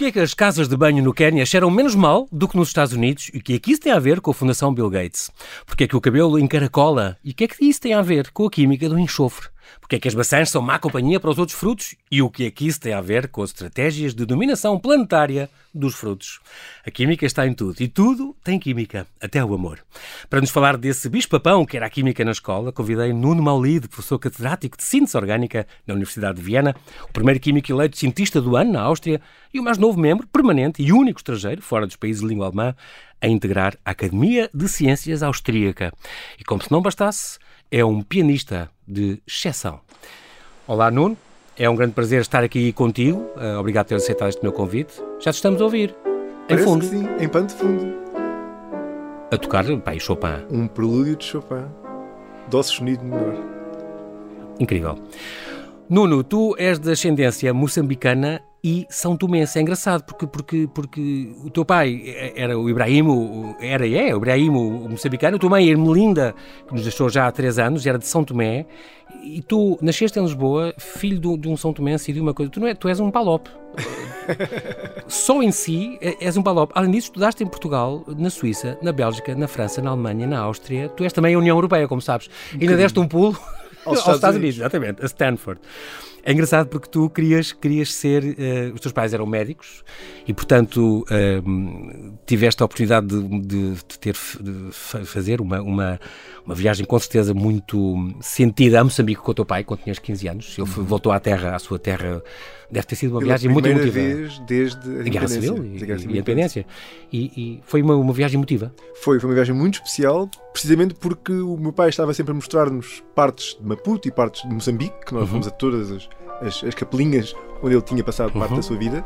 Porquê é que as casas de banho no Quênia cheiram menos mal do que nos Estados Unidos e o que é que isso tem a ver com a Fundação Bill Gates? Porquê é que o cabelo encaracola e o que é que isso tem a ver com a química do enxofre? Porque é que as maçãs são má companhia para os outros frutos? E o que é que isso tem a ver com as estratégias de dominação planetária dos frutos? A química está em tudo. E tudo tem química, até o amor. Para nos falar desse bicho-papão que era a química na escola, convidei Nuno Maulide, professor catedrático de síntese orgânica na Universidade de Viena, o primeiro químico eleito cientista do ano na Áustria e o mais novo membro, permanente e único estrangeiro, fora dos países de língua alemã, a integrar a Academia de Ciências Austríaca. E como se não bastasse, é um pianista de exceção. Olá, Nuno. É um grande prazer estar aqui contigo. Uh, obrigado por ter aceitado este meu convite. Já te estamos a ouvir. Parece em fundo. sim, em pano de fundo. A tocar, e Chopin. Um prelúdio de Chopin. Dó sustenido menor. Incrível. Nuno, tu és de ascendência moçambicana e São Tomense. É engraçado porque, porque, porque o teu pai era o Ibrahim, era e é o Ibrahim o moçambicano, a tua mãe, a Ermelinda, que nos deixou já há três anos, era de São Tomé, e tu nasceste em Lisboa, filho de, um São Tomense e de uma coisa. Tu, não é, tu és um palope. Só em si és um palope. Além disso, estudaste em Portugal, na Suíça, na Bélgica, na França, na Alemanha, na Áustria. Tu és também a União Europeia, como sabes. Um Ainda deste um pulo aos, Estados, Estados Unidos. Unidos. Exatamente, a Stanford. É engraçado porque tu querias, querias ser. Uh, os teus pais eram médicos e, portanto, uh, tiveste a oportunidade de, de, de ter de fazer uma, uma, uma, viagem com certeza muito sentida a Moçambique com o teu pai, quando tinhas 15 anos. Ele uhum. voltou à terra, à sua terra. Deve ter sido uma Pela viagem muito emotiva. vez desde a, Guerra Civil e, e, a Independência. E, e, foi uma, uma viagem emotiva. Foi, foi uma viagem muito especial, precisamente porque o meu pai estava sempre a mostrar-nos partes de Maputo e partes de Moçambique, que nós uhum. fomos a todas as as, as capelinhas onde ele tinha passado parte uhum. da sua vida,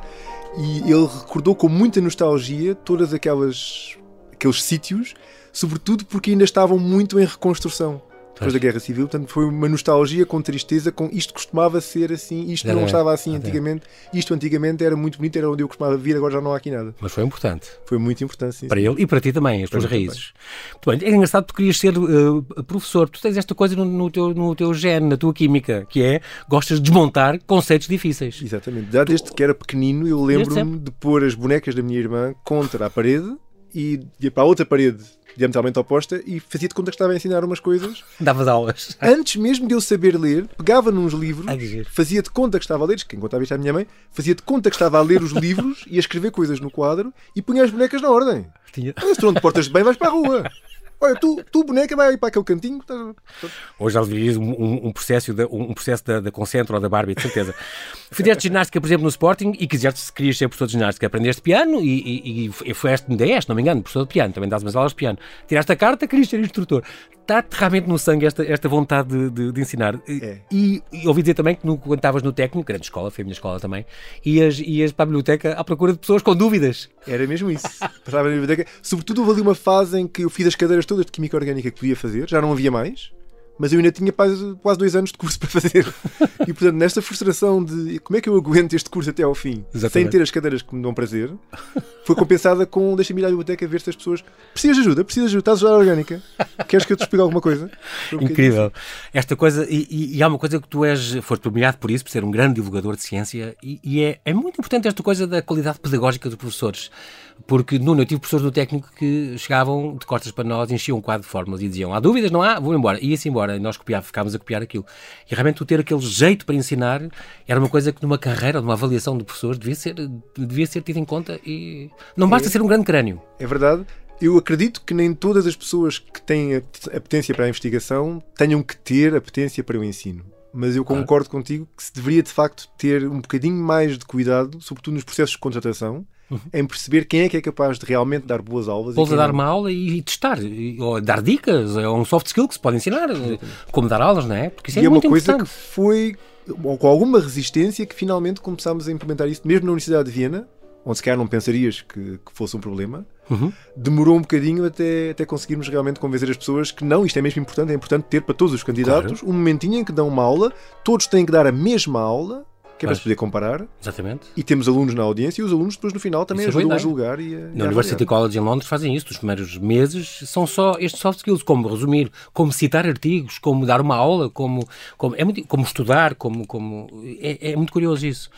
e ele recordou com muita nostalgia todas aquelas aqueles sítios, sobretudo porque ainda estavam muito em reconstrução depois da Guerra Civil, portanto foi uma nostalgia com tristeza, com isto costumava ser assim, isto não estava assim antigamente, isto antigamente era muito bonito, era onde eu costumava vir, agora já não há aqui nada. Mas foi importante. Foi muito importante, sim. Para sim. ele e para ti também, as para tuas raízes. Muito bem, é engraçado que tu querias ser uh, professor, tu tens esta coisa no, no, teu, no teu gene, na tua química, que é, gostas de desmontar conceitos difíceis. Exatamente, já desde que era pequenino eu lembro-me de pôr as bonecas da minha irmã contra a parede e ir para a outra parede diametralmente oposta e fazia de conta que estava a ensinar umas coisas. Davas aulas. Antes mesmo de eu saber ler, pegava nos livros, fazia de conta que estava a ler, quem contava isto à minha mãe, fazia de conta que estava a ler os livros e a escrever coisas no quadro e punha as bonecas na ordem. Tinha... não te portas bem, vais para a rua. Olha, tu, tu boneca, vai para aquele cantinho. Hoje já vivias um, um, processo, da, um processo da, da Concentro ou da Barbie, de certeza. Fizeste ginástica, por exemplo, no Sporting e quiseste, querias ser professor de ginástica. Aprendeste piano e, e, e foste, ainda não me engano, professor de piano. Também dás umas aulas de piano. Tiraste a carta, querias ser instrutor. Está-te realmente no sangue esta, esta vontade de, de, de ensinar. É. E, e, ouvi dizer também que no, quando estavas no técnico, grande escola, foi a minha escola também, ias, ias para a biblioteca à procura de pessoas com dúvidas. Era mesmo isso. Passava na biblioteca. Sobretudo houve ali uma fase em que eu fiz as cadeiras todas de Química Orgânica que podia fazer, já não havia mais mas eu ainda tinha quase, dois anos de curso para fazer. e portanto, nesta frustração de como é que eu aguento este curso até ao fim, Exatamente. sem ter as cadeiras que me dão prazer, foi compensada com deixa-me ir à biblioteca ver se as pessoas precisas de ajuda, precisas de ajuda, estás a usar orgânica, queres que eu te explique alguma coisa? Incrível. Esta coisa, e, e, e, há uma coisa que tu és, foste premiado por isso, por ser um grande divulgador de ciência, e, e é, é muito importante esta coisa da qualidade pedagógica dos professores. Porque, Nuno, eu tive professores no técnico que chegavam de costas para nós, enchiam um quadro de fórmulas e diziam: há dúvidas, não há? Vou embora. Ia-se embora. E nós copiávamos, ficávamos a copiar aquilo. E realmente tu ter aquele jeito para ensinar era uma coisa que numa carreira, numa avaliação de professores, devia ser, devia ser tido em conta e não basta é, ser um grande crânio. É verdade. Eu acredito que nem todas as pessoas que têm a potência para a investigação tenham que ter a potência para o ensino mas eu concordo contigo que se deveria de facto ter um bocadinho mais de cuidado, sobretudo nos processos de contratação. Em perceber quem é que é capaz de realmente dar boas aulas. Pode dar não. uma aula e testar, ou dar dicas, é um soft skill que se pode ensinar, Exatamente. como dar aulas, não é? Porque isso é e é, muito uma coisa que foi com alguma resistência que finalmente começámos a implementar isso, mesmo na Universidade de Viena, onde se calhar não pensarias que, que fosse um problema. Uhum. Demorou um bocadinho até, até conseguirmos realmente convencer as pessoas que não, isto é mesmo importante, é importante ter para todos os candidatos claro. um momentinho em que dão uma aula, todos têm que dar a mesma aula que é para se poder comparar. Exatamente. E temos alunos na audiência e os alunos depois no final também isso é ajudam a julgar e a, Na University College em Londres fazem isso. Os primeiros meses são só estes soft skills, como resumir, como citar artigos, como dar uma aula, como, como, é muito, como estudar, como, como é, é muito curioso isso.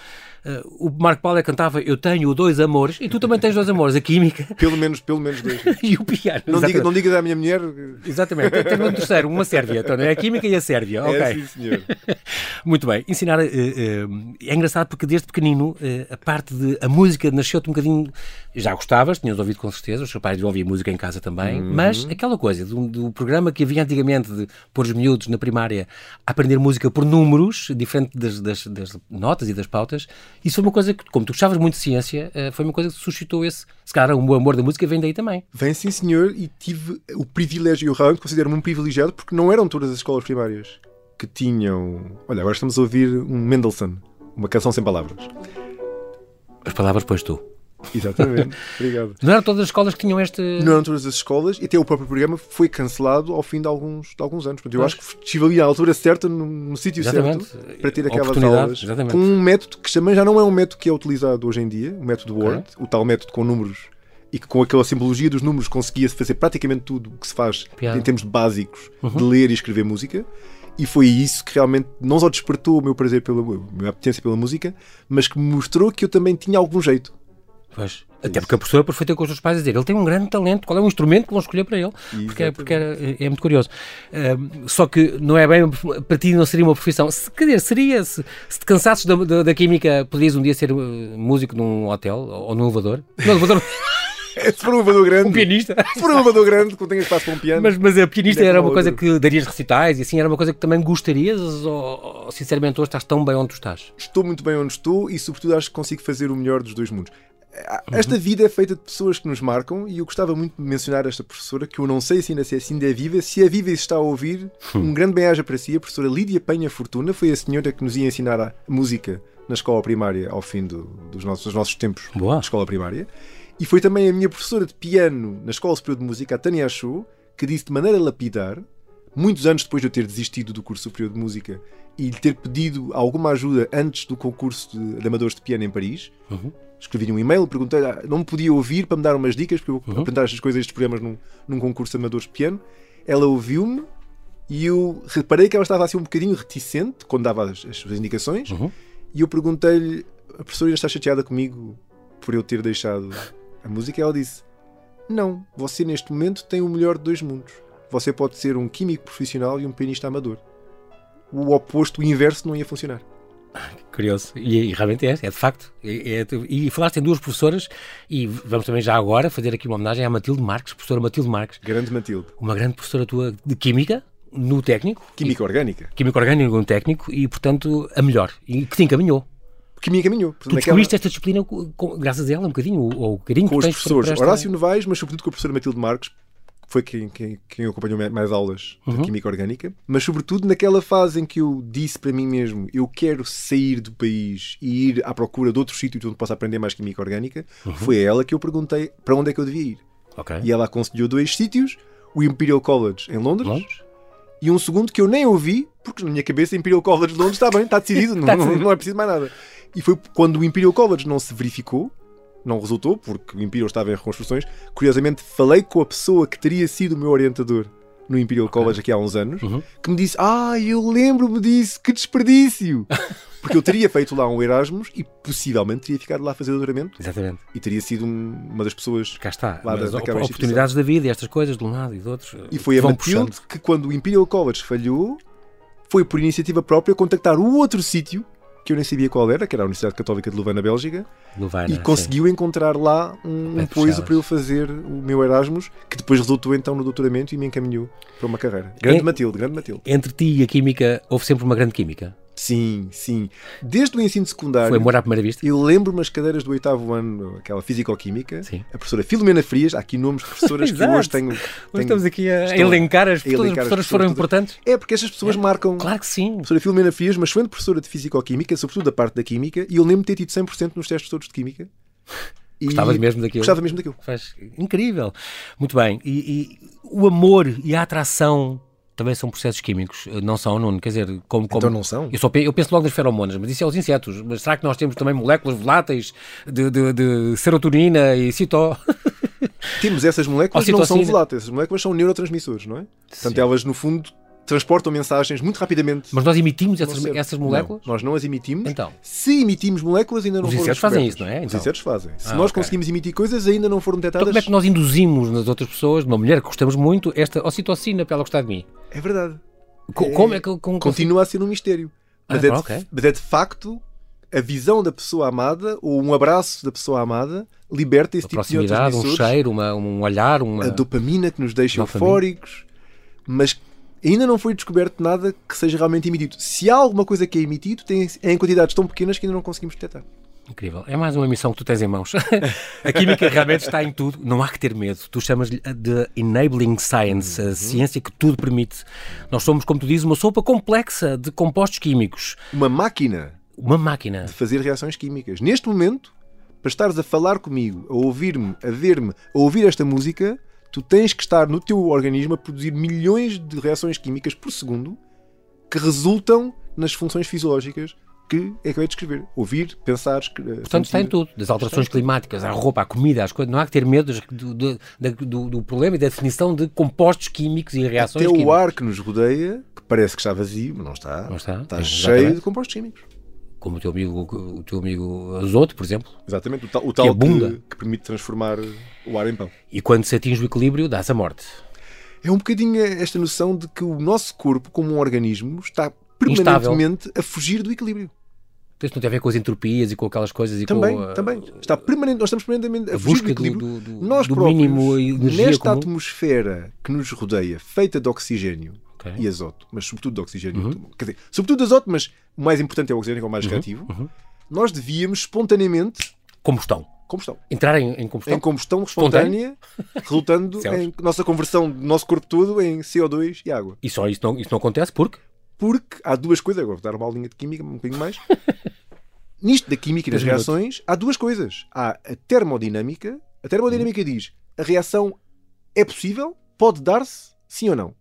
Uh, o Marco Paulo é cantava Eu tenho dois amores e tu também tens dois amores, a química Pelo menos, pelo menos dois. e o piano. Não diga, não diga da minha mulher. Exatamente. Tenho um terceiro, uma Sérvia. Então, é a química e a Sérvia. Ok. É, sim, senhor. Muito bem. Ensinar. eh, eh, é engraçado porque desde pequenino eh, a parte de. A música nasceu-te um bocadinho. Já gostavas, tinhas ouvido com certeza, os seus pais ouviam música em casa também, Uhum. mas aquela coisa do, do programa que havia antigamente de pôr os miúdos na primária a aprender música por números, diferente das, das- das notas e das pautas, isso foi uma coisa que, como tu gostavas muito de ciência, eh, foi uma coisa que suscitou esse. Se calhar o amor da música vem daí também. Vem sim, senhor, e tive o privilégio, eu realmente considero-me um privilegiado, porque não eram todas as escolas primárias que tinham. Olha, agora estamos a ouvir um Mendelssohn, uma canção sem palavras. As palavras pões tu. Exatamente, obrigado. Não eram todas as escolas que tinham este. Não eram todas as escolas e até o próprio programa foi cancelado ao fim de alguns, de alguns anos. Portanto, eu acho que estive ali à altura certa, no, no sítio certo, para ter aquelas aulas. exatamente. Com um método que também já não é um método que é utilizado hoje em dia, o método Word, o tal método com números e que com aquela simbologia dos números conseguia-se fazer praticamente tudo o que se faz em termos básicos Uhum. de ler e escrever música. E foi isso que realmente não só despertou o meu prazer pela a minha apetência pela música, mas que me mostrou que eu também tinha algum jeito. Pois. Até porque a professora depois foi ter com os seus pais a dizer ele tem um grande talento, qual é o instrumento que vão escolher para ele? Porque, é, porque é, é muito curioso. Ahm, só que não é bem, para ti não seria uma profissão. Se, quer dizer, seria, se, se te cansasses da, da, da química, poderias um dia ser uh, músico num hotel ou num elevador? Num elevador, Se for um elevador grande, um pianista. se for um elevador grande, que tenha espaço para um piano. Mas, mas a pianista é era uma coisa que darias recitais e assim, era uma coisa que também gostarias ou, ou, sinceramente hoje estás tão bem onde tu estás? estou muito bem onde estou e, sobretudo, acho que consigo fazer o melhor dos dois mundos. Esta vida é feita de pessoas que nos marcam e eu gostava muito de mencionar esta professora, que eu não sei se ainda, se ainda é viva. Se é viva e se está a ouvir, um grande bem-aja para si. A professora Lídia Penha Fortuna foi a senhora que nos ia ensinar a música na escola primária ao fim do- dos, nossos, dos nossos tempos Boa. de escola primária. E foi também a minha professora de piano na Escola Superior de Música, a Tânia Achou, que disse de maneira lapidar, muitos anos depois de eu ter desistido do curso superior de música e lhe ter pedido alguma ajuda antes do concurso de, de amadores de piano em Paris, Uhum. Escrevi-lhe um e-mail, perguntei não me podia ouvir para me dar umas dicas, porque eu Uhum. vou apresentar estas coisas, estes programas num, num concurso de amadores de piano. Ela ouviu-me e eu reparei que ela estava assim um bocadinho reticente quando dava as, as suas indicações. Uhum. E eu perguntei-lhe: a professora está chateada comigo por eu ter deixado a música? E ela disse: Não, você neste momento tem o melhor de dois mundos. Você pode ser um químico profissional e um pianista amador. O oposto, o inverso, não ia funcionar. Curioso. E, e realmente é, é de facto. É- é- e falaste em duas professoras e vamos também já agora fazer aqui uma homenagem à Matilde Marques, professora Matilde Marques, Grande Matilde. uma grande professora tua de Química, no técnico. Química orgânica. E, química orgânica no técnico e, portanto, a melhor. E que te encaminhou. Que me encaminhou. Portanto, Tu naquela- descobriste esta disciplina com- com- graças a ela um bocadinho, ou, o carinho com que os professores esta- Horácio Novaes, mas sobretudo com a professora Matilde Marques, que foi quem, quem, quem acompanhou mais aulas Uhum. de Química Orgânica, mas sobretudo naquela fase em que eu disse para mim mesmo eu quero sair do país e ir à procura de outro sítio onde possa aprender mais Química Orgânica, Uhum. foi a ela que eu perguntei para onde é que eu devia ir. Ok. E ela aconselhou dois sítios, o Imperial College em Londres, Londres? e um segundo que eu nem ouvi, porque na minha cabeça Imperial College de Londres está bem, está decidido, não, não- decidido. não é preciso mais nada. E foi quando o Imperial College não se verificou, não resultou, porque o Imperial estava em reconstruções. Curiosamente, falei com a pessoa que teria sido o meu orientador no Imperial College aqui há uns anos, Uhum. que me disse: Ah, eu lembro-me disso, que desperdício! Porque eu teria feito lá um Erasmus e possivelmente teria ficado lá a fazer doutoramento Exatamente. e teria sido um- uma das pessoas Cá está. Lá da- daquela op- oportunidades da vida e estas coisas de um lado e do outro. E foi a Matilde puxando. que, quando o Imperial College falhou, foi por iniciativa própria contactar o outro sítio, que eu nem sabia qual era, que era a Universidade Católica de Louvain, na Bélgica, e conseguiu encontrar lá um, um poiso para eu fazer o meu Erasmus, que depois resultou então no doutoramento e me encaminhou para uma carreira. Grande É- Matilde, grande Matilde. sim. Entre ti e a química houve sempre uma grande química. Sim, sim. Desde o ensino secundário, Foi amor à primeira vista. eu lembro-me as cadeiras do oitavo ano, aquela Físico-Química, Sim. a professora Filomena Frias, há aqui nomes de professoras que hoje tenho... Tenho- estamos aqui a estou elencar as, a elencar as professoras foram todas. importantes. É porque estas pessoas marcam... Claro que sim. A professora Filomena Frias, uma excelente professora de Físico-Química, sobretudo da parte da Química, e eu lembro de ter tido 100% nos testes todos de Química. E Gostavas mesmo daquilo? Gostava mesmo daquilo. Faz... Incrível. Muito bem. E, e o amor e a atração também são processos químicos, não são, Nuno? Quer dizer, como. como... Então não são? Eu, só eu penso logo nas feromonas, mas isso é os insetos. Mas será que nós temos também moléculas voláteis de, de, de serotonina e citó? Temos essas moléculas não são voláteis, essas moléculas são neurotransmissores, não é? Portanto, Sim. elas, no fundo, transportam mensagens muito rapidamente. Mas nós emitimos essas, essas moléculas? Não, nós não as emitimos. Então. Se emitimos moléculas, ainda não Os foram insetos fazem isso, não é? Os Então. insetos fazem. Se Ah, nós ok. conseguimos emitir coisas, ainda não foram Então detectadas. como é que nós induzimos nas outras pessoas, numa mulher que gostamos muito, esta ocitocina para ela gostar de mim? É verdade. Co- Como é que eu como Continua a ser um mistério. Mas, Ah, é, de, ok. mas é de facto a visão da pessoa amada ou um abraço da pessoa amada liberta esse Uma tipo de proximidade, um cheiro, uma- um olhar, uma... a dopamina que nos deixa Dopamina. eufóricos, mas ainda não foi descoberto nada que seja realmente emitido. Se há alguma coisa que é emitido, tem, é em quantidades tão pequenas que ainda não conseguimos detectar. Incrível. É mais uma missão que tu tens em mãos. a química realmente está em tudo. Não há que ter medo. Tu chamas-lhe de enabling science, Uhum. a ciência que tudo permite. Nós somos, como tu dizes, uma sopa complexa de compostos químicos. Uma máquina Uma máquina. de fazer reações químicas. Neste momento, para estares a falar comigo, a ouvir-me, a ver-me, a ouvir esta música, tu tens que estar no teu organismo a produzir milhões de reações químicas por segundo que resultam nas funções fisiológicas que é que eu ia descrever. Ouvir, pensar, escre- Portanto, está em sentir. tudo. Das alterações climáticas, à roupa, à comida, às coisas. Não há que ter medo do, do, do- do problema e da definição de compostos químicos e reações Até o químicas. ar que nos rodeia, que parece que está vazio, mas não está. Não está. Está É, cheio de compostos químicos. Como o teu amigo, o teu amigo azoto, por exemplo. Exatamente. O tal, o tal abunda. que, que permite transformar o ar em pão. E quando se atinge o equilíbrio, dá-se a morte. É um bocadinho esta noção de que o nosso corpo, como um organismo, está Instável. permanentemente a fugir do equilíbrio. Isso não tem a ver com as entropias e com aquelas coisas e Também, com a, também. Está permanente, nós estamos permanentemente a, a fugir do busca do, equilíbrio. do, do, nós do próprios, mínimo energia nesta comum. atmosfera que nos rodeia, feita de oxigênio Ok. e azoto, mas sobretudo de oxigênio, Uhum. quer dizer, sobretudo de azoto, mas o mais importante é o oxigênio, que é o mais reativo, uhum. nós devíamos espontaneamente Combustão. combustão. Entrar em, em combustão. Em combustão Espontânea? espontânea, resultando em nossa conversão do nosso corpo todo em CO2 e água. E só isso não, isso não acontece porque Porque há duas coisas, agora vou dar uma aulinha de química um bocadinho mais. Nisto da química e das reações, há duas coisas. Há a termodinâmica. A termodinâmica diz a reação é possível, pode dar-se, sim ou não.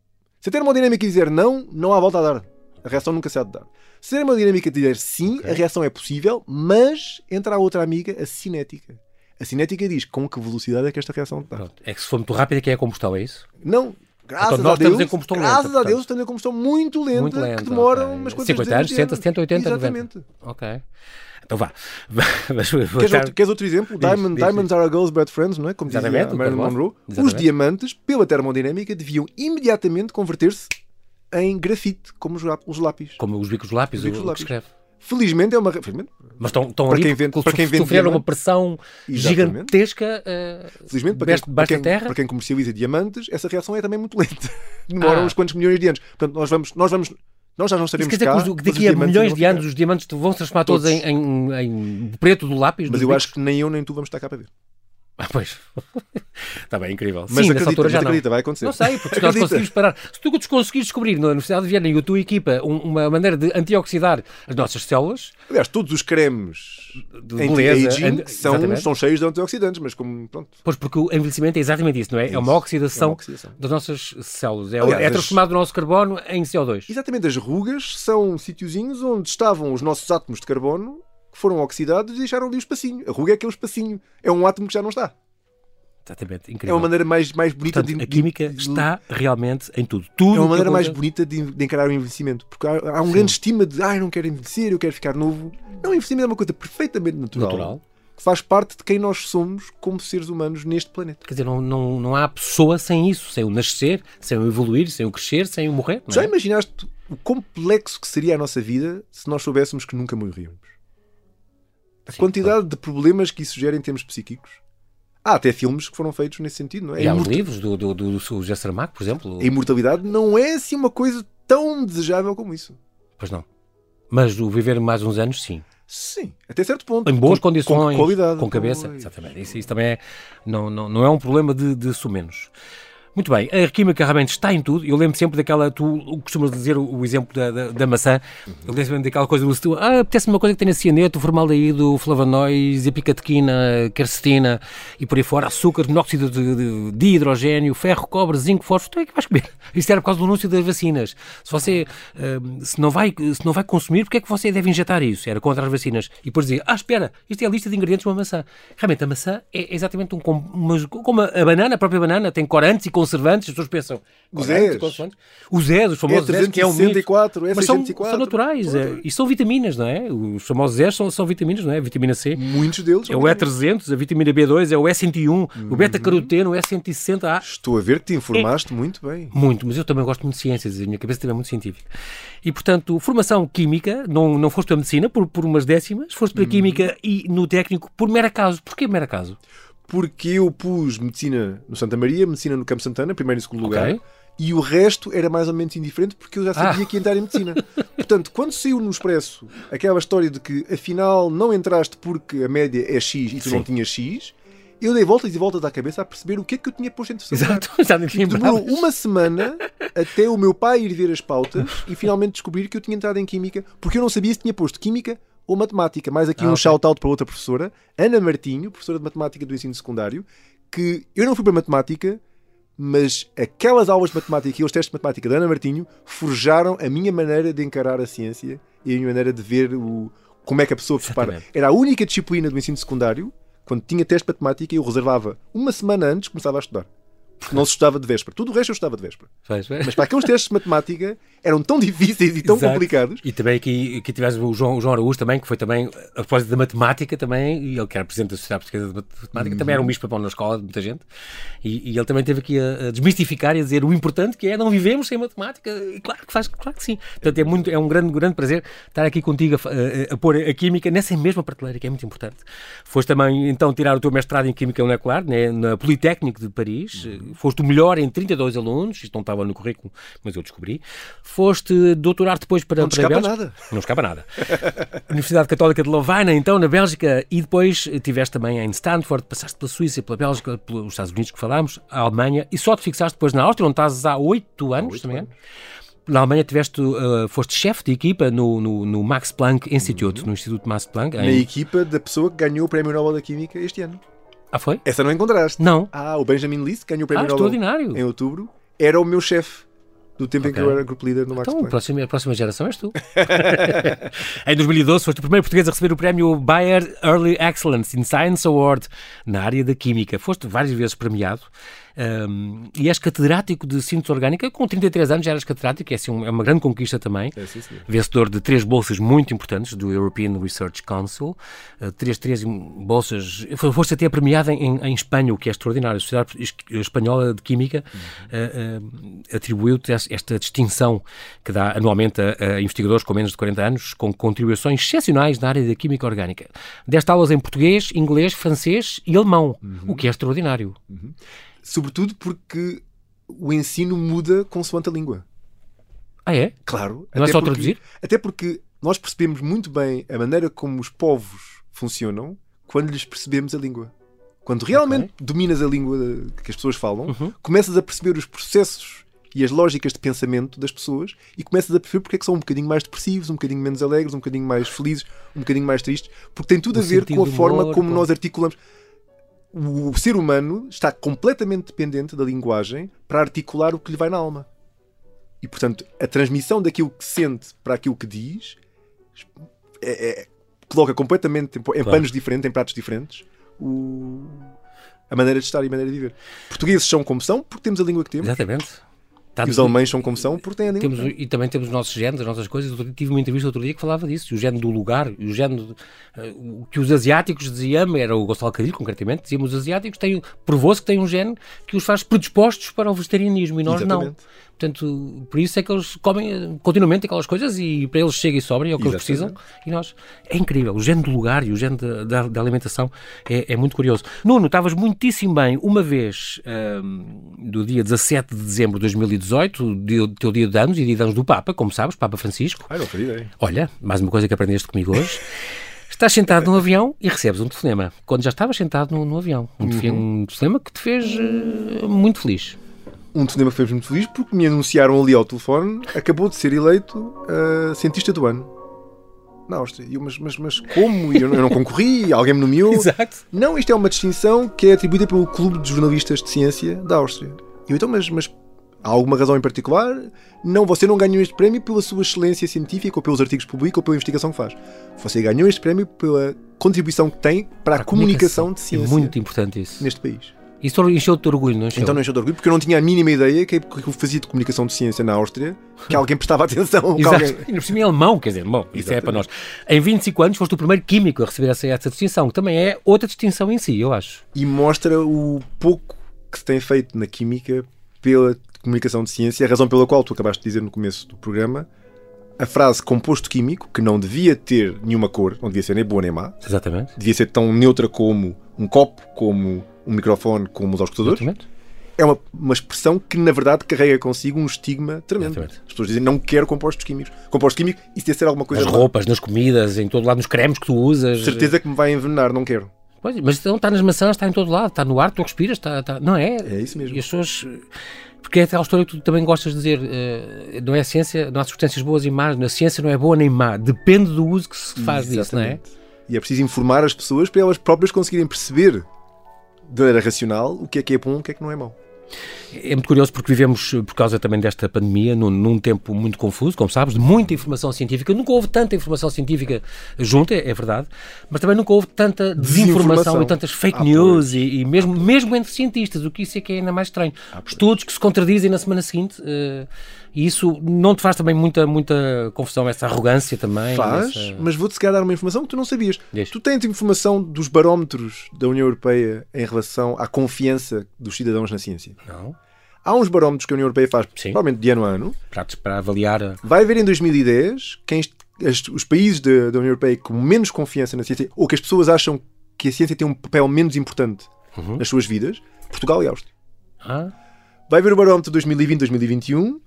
Se a termodinâmica dizer não, não há volta a dar. A reação nunca se há de dar. Se a termodinâmica dizer sim, Ok. a reação é possível, mas entra a outra amiga, a cinética. A cinética diz com que velocidade é que esta reação está. pronto, é que se for muito rápido é que é a combustão, é isso? Não, graças Então nós a Deus, em combustão lenta, graças a portanto. Deus estamos em combustão muito lenta, Muito lenta, que demora ok. umas quantas 50 anos, dezenas de 60, 70, 80, 90. Exatamente. Ok. Então vá. Queres, outro, queres outro exemplo? Diz, Diamond, diz, Diamonds are a girl's best friends, não é? Como dizia Exatamente, a o Marilyn. Monroe. Os Exatamente. diamantes, pela termodinâmica, deviam imediatamente converter-se em grafite, como os, lá- os lápis. Como os bicos lápis, Os bicos o, de o que lápis. escreve. Felizmente é uma. Felizmente, Mas estão, estão Para ali quem vende- para quem vende uma pressão Exatamente. gigantesca eh, felizmente para, quem, para, quem, terra. para quem comercializa diamantes, essa reação é também muito lenta. Demora Ah. uns quantos milhões de anos. Portanto, nós vamos. Nós, vamos, nós já não Isso estaremos quer dizer cá, que os- daqui a milhões de anos os diamantes vão se transformar todos, Todos. em, em- em preto do lápis? Mas eu bicos? acho que nem eu nem tu vamos estar cá para ver. Ah, pois. Está bem, incrível. Mas Sim, acredita, altura já mas não. acredita, vai acontecer. Não sei, porque se nós conseguimos parar. Se tu conseguires descobrir na Universidade de Viena e a tua equipa um- uma maneira de antioxidar as nossas células, Aliás, todos os cremes de beleza, and- são, exatamente. são cheios de antioxidantes, mas como. Pronto. Pois porque o envelhecimento é exatamente isso, não é? É, uma isso. oxidação, É uma oxidação. das nossas células. É, Aliás, é as- transformado o nosso carbono em CO2. Exatamente, as rugas são sítiozinhos onde estavam os nossos átomos de carbono que foram oxidados e deixaram ali o espacinho. A ruga é aquele espacinho. É um átomo que já não está. Exatamente, É incrível. uma maneira mais, mais bonita Portanto, de, a química de- está realmente em tudo. Tudo É uma maneira mais bonita de, de encarar o envelhecimento. Porque há, há um Sim. grande estima de ah, eu não quero envelhecer, eu quero ficar novo. Não, o envelhecimento é uma coisa perfeitamente natural, natural. que faz parte de quem nós somos como seres humanos neste planeta. Quer dizer, não, não, não há pessoa sem isso, sem o nascer, sem o evoluir, sem o crescer, sem o morrer. Não Já é? imaginaste o complexo que seria a nossa vida se nós soubéssemos que nunca morríamos? A Sim, quantidade de problemas que isso gera em termos psíquicos. Há até filmes que foram feitos nesse sentido, não é? E há A os livros do, do, do, do José Saramago, por exemplo. a imortalidade não é assim uma coisa tão desejável como isso. Pois não. Mas o viver mais uns anos, sim. Sim, até certo ponto. Em boas Com- condições, com qualidade. com cabeça. Pois. Exatamente. Isso, isso também é, não, não, não é um problema de, de sumenos. Muito bem, a química realmente está em tudo. Eu lembro sempre daquela, tu costumas dizer o, exemplo da, da, da maçã. Eu lembro sempre daquela coisa do ah, apetece-me uma coisa que tenha cianeto, formaldeído, flavonoides, epicatequina, quercetina e por aí fora, açúcar, monóxido de, de, de hidrogênio, ferro, cobre, zinco, fósforo. Tu é que vais comer? Isto era por causa do anúncio das vacinas. Se você ah, se não, vai, se não vai consumir, porque é que você deve injetar isso? Era contra as vacinas. E depois dizia, ah, espera, isto é a lista de ingredientes de uma maçã. Realmente, a maçã é exatamente um, como, como a banana, a própria banana, tem corantes e conservantes, as pessoas pensam. Os consoantes. Os Zs, os É famosos Zs, que é o mito. 364, é Mas são, 604. são naturais é, e são vitaminas, não é? Os famosos Zs são, são vitaminas, não é? A vitamina C. Muitos deles. É o E300, a vitamina B2, é o E101, o beta-caroteno, o E160A. Estou a ver que te informaste muito bem. Muito, mas eu também gosto muito de ciências, a minha cabeça também é muito científica. E, portanto, formação química, não, não foste para a medicina por, por umas décimas, foste para a química e no técnico por mero acaso. Porquê mero acaso? Porque eu pus medicina no Santa Maria, medicina no Campo Santana, primeiro e segundo lugar. Ok. E o resto era mais ou menos indiferente porque eu já sabia Ah. que ia entrar em medicina. Portanto, quando saiu no Expresso aquela história de que afinal não entraste porque a média é X e tu Sim. não tinhas X, eu dei voltas e voltas à cabeça a perceber o que é que eu tinha posto em terceiro. Exato, já nem Demorou uma semana até o meu pai ir ver as pautas e finalmente descobrir que eu tinha entrado em Química, porque eu não sabia se tinha posto Química ou Matemática. Mais aqui Ah, um ok. shout-out para outra professora, Ana Martinho, professora de Matemática do ensino secundário, que eu não fui para Matemática, mas aquelas aulas de Matemática e aqueles testes de Matemática da Ana Martinho forjaram a minha maneira de encarar a ciência e a minha maneira de ver o, como é que a pessoa se prepara. Exatamente. Era a única disciplina do ensino secundário, quando tinha teste de Matemática, eu reservava uma semana antes, começava a estudar. Porque não se estudava de véspera. Tudo o resto eu estudava de véspera. Faz, faz. Mas para aqueles testes de matemática eram tão difíceis e tão Exato. complicados. E também aqui, aqui tivemos o João, o João Araújo também, que foi também, a propósito da matemática também, e ele que era presidente da Sociedade Portuguesa de Matemática, também era um bicho papão na escola de muita gente, e, e ele também teve aqui a, a desmistificar e a dizer o importante que é não vivemos sem matemática, e claro que faz, claro que sim. Portanto, é, muito, é um grande, grande prazer estar aqui contigo a, a- a pôr a química nessa mesma prateleira, que é muito importante. Foste também, então, tirar o teu mestrado em Química Molecular, né, na Politécnico de Paris, foste o melhor em 32 alunos, isto não estava no currículo, mas eu descobri. Foste doutorar depois para, Não para a Bélgica. nada. Não escapa nada. Universidade Católica de Lovaina, então, na Bélgica, e depois estiveste também em Stanford, passaste pela Suíça, pela Bélgica, pelos Estados Unidos, que falámos, a Alemanha, e só te fixaste depois na Áustria, onde estás há oito anos, oito se não me engano. Na Alemanha tiveste, uh, foste chefe de equipa no, no, no Max Planck Institute, no Instituto Max Planck. Na Em... equipa da pessoa que ganhou o Prémio Nobel da Química este ano. Ah, foi? Essa não encontraste. Não. Ah, o Benjamin List ganhou o Ah, Prémio Nobel extraordinário. em outubro. Era o meu chefe do tempo em que eu era group leader no Max Então, a próxima geração és tu. em 2012 foste o primeiro português a receber o prémio Bayer Early Excellence in Science Award na área da Química. Foste várias vezes premiado hum, e és catedrático de síntese orgânica. Com 33 anos já eras catedrático, é, assim, um- é uma grande conquista também. É, sim. Vencedor de três bolsas muito importantes do European Research Council, eh, três, três bolsas. Fo- Foste até premiada em, em Espanha, o que é extraordinário. A Sociedade Es- Espanhola de Química eh, eh, atribuiu-te es- esta distinção que dá anualmente a, a investigadores com menos de 40 anos com contribuições excepcionais na área da química orgânica. Deste aulas em português, inglês, francês e alemão, o que é extraordinário. Sobretudo porque o ensino muda consoante a língua. Ah, é? Claro. Não é até só porque- traduzir? Até porque nós percebemos muito bem a maneira como os povos funcionam quando lhes percebemos a língua. Quando realmente dominas a língua que as pessoas falam, Uhum. começas a perceber os processos e as lógicas de pensamento das pessoas e começas a perceber porque é que são um bocadinho mais depressivos, um bocadinho menos alegres, um bocadinho mais felizes, um bocadinho mais tristes, porque tem tudo O a ver com a do forma humor, como com- nós articulamos. O ser humano está completamente dependente da linguagem para articular o que lhe vai na alma. E, portanto, a transmissão daquilo que sente para aquilo que diz é- é- coloca completamente em, em panos diferentes, em pratos diferentes, o- a maneira de estar e a maneira de viver. Portugueses são como são porque temos a língua que temos. Exatamente. Está E os alemães são como são porque têm a língua. Temos, têm. e também temos os nossos genes, as nossas coisas. Tive uma entrevista outro dia que falava disso, o gene do lugar, o gene do- eh, o que os asiáticos diziam, era o Gonçalo Cadilho concretamente, dizíamos os asiáticos provou-se que têm um gene que os faz predispostos para o vegetarianismo e nós não. Exatamente. Portanto, por isso é que eles comem eh, continuamente aquelas coisas e para eles chega e sobra é o que eles precisam. Exatamente. E nós, é incrível, o gene do lugar e o gene da, da- alimentação é, é muito curioso. Nuno, estavas muitíssimo bem uma vez ahm, do dia 17 de dezembro de 2018, o dia- teu dia de anos e dia de anos do Papa, como sabes, Papa Francisco. Ai, não ideia. Olha, mais uma coisa que aprendeste comigo hoje. Estás sentado num avião e recebes um telefonema. Quando já estavas sentado no, no avião. Um, telefi- um telefonema que te fez eh, muito feliz. Um cinema que fez muito feliz porque me anunciaram ali ao telefone acabou de ser eleito uh, cientista do ano na Áustria. Eu, mas, mas, mas como? Eu, não- eu não concorri, alguém me nomeou. Exato. Não, isto é uma distinção que é atribuída pelo Clube de Jornalistas de Ciência da Áustria. Eu, então, mas, mas há alguma razão em particular? Não, você não ganhou este prémio pela sua excelência científica, ou pelos artigos que publica, ou pela investigação que faz. Você ganhou este prémio pela contribuição que tem para a, comunicação de É ciência muito importante isso. neste país. Isso encheu de orgulho, não encheu? Então não encheu de orgulho, porque eu não tinha a mínima ideia que, eu fazia de comunicação de ciência na Áustria, que alguém prestava atenção. Exato. alguém... E no cima em alemão, quer dizer, bom, isso é para nós. Em 25 anos foste o primeiro químico a receber essa, essa distinção, que também é outra distinção em si, eu acho. E mostra o pouco que se tem feito na química pela comunicação de ciência, a razão pela qual tu acabaste de dizer no começo do programa, a frase composto químico, que não devia ter nenhuma cor, não devia ser nem boa nem má, Exatamente. devia ser tão neutra como um copo, como um microfone, como os auscultadores, Exatamente. é uma, uma expressão que na verdade carrega consigo um estigma tremendo. Exatamente. As pessoas dizem não quero compostos químicos. Composto químico, isso deve ser alguma coisa. Nas roupas, nas comidas, em todo lado, nos cremes que tu usas. Certeza que me vai envenenar, não quero. Pois, mas então está nas maçãs, está em todo lado, está no ar, tu respiras, está, está- não é? É isso mesmo. E as pessoas. Porque é aquela história que tu também gostas de dizer, eh, não é a ciência, não há substâncias boas e más, a ciência não é boa nem má, depende do uso que se faz disso, não é? Exatamente. E é preciso informar as pessoas para elas próprias conseguirem perceber de maneira racional o que é que é bom o que é que não é mau. É muito curioso porque vivemos, eh, por causa também desta pandemia, num, num tempo muito confuso, como sabes, de muita informação científica. Nunca houve tanta informação científica junta, é, é verdade, mas também nunca houve tanta desinformação, e tantas fake Ah, news e, e mesmo, mesmo entre cientistas, o que isso é que é ainda mais estranho. Estudos que se contradizem na semana seguinte. eh, e isso não te faz também muita, muita confusão, essa arrogância também? Faz, essa- mas vou-te se calhar dar uma informação que tu não sabias. Tu tens informação dos barómetros da União Europeia em relação à confiança dos cidadãos na ciência. Não? Há uns barómetros que a União Europeia faz, Sim. provavelmente de ano a ano. Para, para avaliar. a- Vai haver em 2010 quem as- os países da, da União Europeia com menos confiança na ciência, ou que as pessoas acham que a ciência tem um papel menos importante Uhum. nas suas vidas, Portugal e Áustria. Ah, Vai haver o barómetro 2020-2021.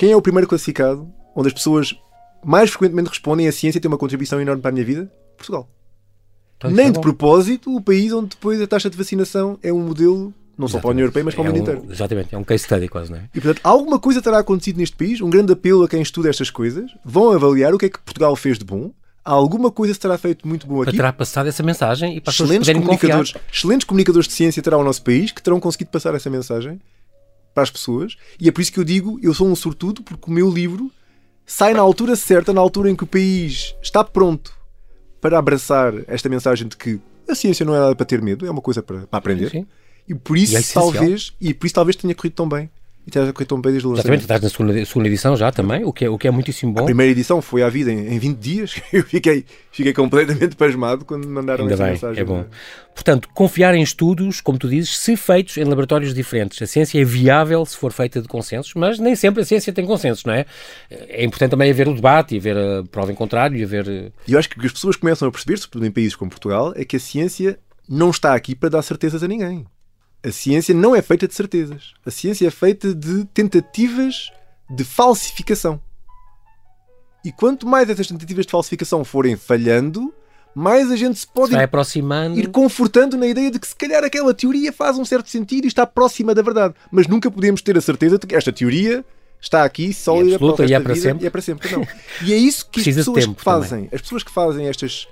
Quem é o primeiro classificado onde as pessoas mais frequentemente respondem a ciência tem uma contribuição enorme para a minha vida? Portugal. então Nem é de bom. propósito o país onde depois a taxa de vacinação é um modelo, não só para a União Europeia, mas para o É mundo um- inteiro. Exatamente, é um case study quase, não é? E portanto, alguma coisa terá acontecido neste país. Um grande apelo a quem estuda estas coisas. Vão avaliar o que é que Portugal fez de bom. Alguma coisa se terá feito muito bom Para aqui. terá passado essa mensagem e para Excelentes poderem confiar. comunicadores, excelentes comunicadores de ciência terá o nosso país que terão conseguido passar essa mensagem para as pessoas. E é por isso que eu digo, eu sou um sortudo, porque o meu livro sai na altura certa, na altura em que o país está pronto para abraçar esta mensagem de que a ciência não é nada para ter medo, é uma coisa para, para aprender. Sim. E por isso E é talvez, e por isso talvez tenha corrido tão bem. E tenha corrido tão bem desde o Exatamente, estás na segunda, segunda edição já também, o que é, o que é muitíssimo bom. A primeira edição foi à vida em, em 20 dias. Eu fiquei, fiquei completamente pasmado quando me mandaram Ainda essa bem, mensagem. é bom. Portanto, confiar em estudos, como tu dizes, se feitos em laboratórios diferentes. A ciência é viável se for feita de consensos, mas nem sempre a ciência tem consensos, não é? É importante também haver o debate e haver a prova em contrário e haver... eh, E eu acho que as pessoas começam a perceber, sobretudo em países como Portugal, é que a ciência não está aqui para dar certezas a ninguém. A ciência não é feita de certezas. A ciência é feita de tentativas de falsificação. E quanto mais essas tentativas de falsificação forem falhando, mais a gente se pode vai ir, aproximando... ir confortando na ideia de que se calhar aquela teoria faz um certo sentido e está próxima da verdade. Mas nunca podemos ter a certeza de que esta teoria está aqui sólida absoluta para e é para vida sempre. e é para sempre. Não. E é isso que as pessoas tempo que fazem, as pessoas que fazem estas